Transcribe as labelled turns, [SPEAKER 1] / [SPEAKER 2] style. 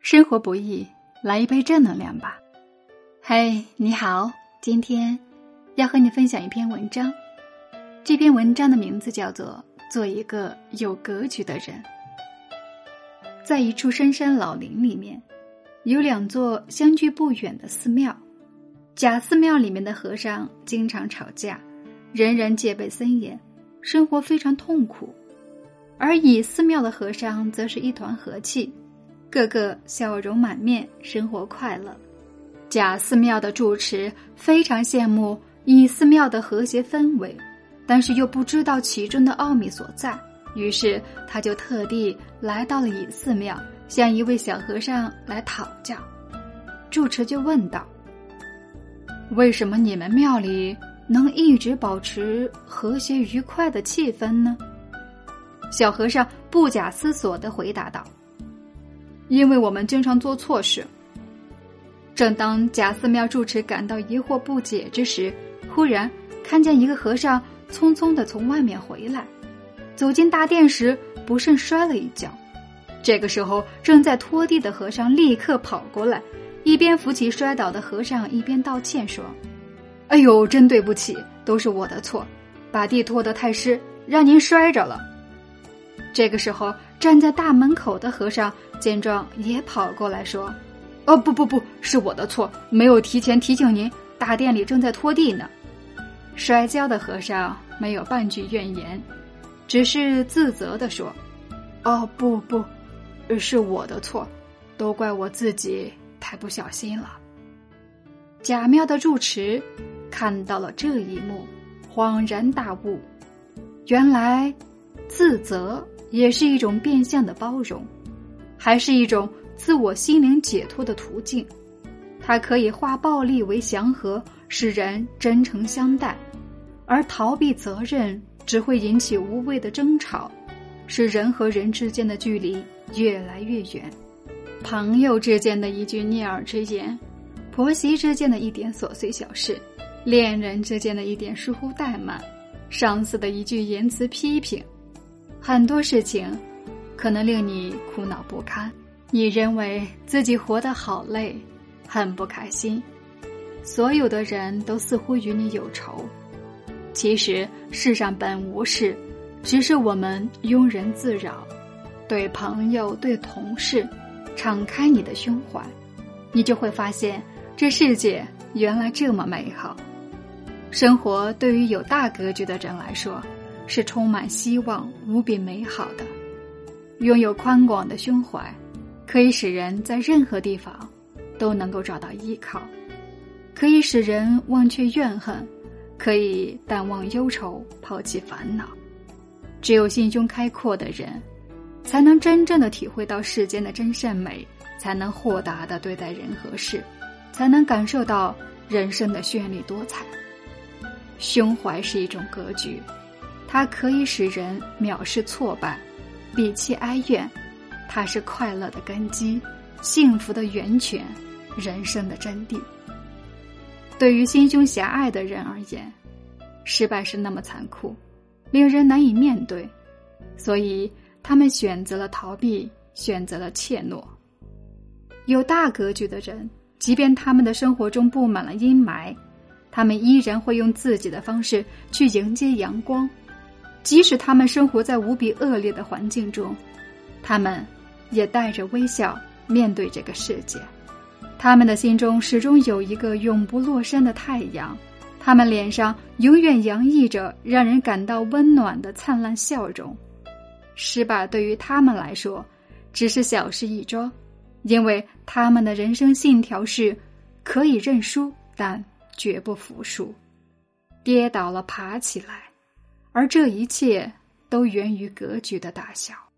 [SPEAKER 1] 生活不易，来一杯正能量吧。嘿，你好，今天要和你分享一篇文章。这篇文章的名字叫做《做一个有格局的人》。在一处深山老林里面，有两座相距不远的寺庙。假寺庙里面的和尚经常吵架，人人戒备森严，生活非常痛苦；而乙寺庙的和尚则是一团和气。个个笑容满面，生活快乐。贾寺庙的住持非常羡慕乙寺庙的和谐氛围，但是又不知道其中的奥秘所在，于是他就特地来到了乙寺庙，向一位小和尚来讨教。住持就问道：“为什么你们庙里能一直保持和谐愉快的气氛呢？”小和尚不假思索的回答道。因为我们经常做错事。正当贾寺庙住持感到疑惑不解之时，忽然看见一个和尚匆匆的从外面回来，走进大殿时不慎摔了一跤。这个时候，正在拖地的和尚立刻跑过来，一边扶起摔倒的和尚，一边道歉说：“哎呦，真对不起，都是我的错，把地拖得太湿，让您摔着了。”这个时候，站在大门口的和尚。见状，也跑过来说：“哦，不不不，是我的错，没有提前提醒您，大殿里正在拖地呢。”摔跤的和尚没有半句怨言，只是自责的说：“哦，不不，是我的错，都怪我自己太不小心了。”贾庙的住持看到了这一幕，恍然大悟：原来自责也是一种变相的包容。还是一种自我心灵解脱的途径，它可以化暴力为祥和，使人真诚相待；而逃避责任只会引起无谓的争吵，使人和人之间的距离越来越远。朋友之间的一句逆耳之言，婆媳之间的一点琐碎小事，恋人之间的一点疏忽怠慢，上司的一句言辞批评，很多事情。可能令你苦恼不堪，你认为自己活得好累，很不开心，所有的人都似乎与你有仇。其实世上本无事，只是我们庸人自扰。对朋友、对同事，敞开你的胸怀，你就会发现这世界原来这么美好。生活对于有大格局的人来说，是充满希望、无比美好的。拥有宽广的胸怀，可以使人在任何地方都能够找到依靠，可以使人忘却怨恨，可以淡忘忧愁，抛弃烦恼。只有心胸开阔的人，才能真正的体会到世间的真善美，才能豁达的对待人和事，才能感受到人生的绚丽多彩。胸怀是一种格局，它可以使人藐视挫败。摒弃哀怨，它是快乐的根基，幸福的源泉，人生的真谛。对于心胸狭隘的人而言，失败是那么残酷，令人难以面对，所以他们选择了逃避，选择了怯懦。有大格局的人，即便他们的生活中布满了阴霾，他们依然会用自己的方式去迎接阳光。即使他们生活在无比恶劣的环境中，他们也带着微笑面对这个世界。他们的心中始终有一个永不落山的太阳，他们脸上永远洋溢着让人感到温暖的灿烂笑容。失败对于他们来说只是小事一桩，因为他们的人生信条是：可以认输，但绝不服输。跌倒了，爬起来。而这一切都源于格局的大小。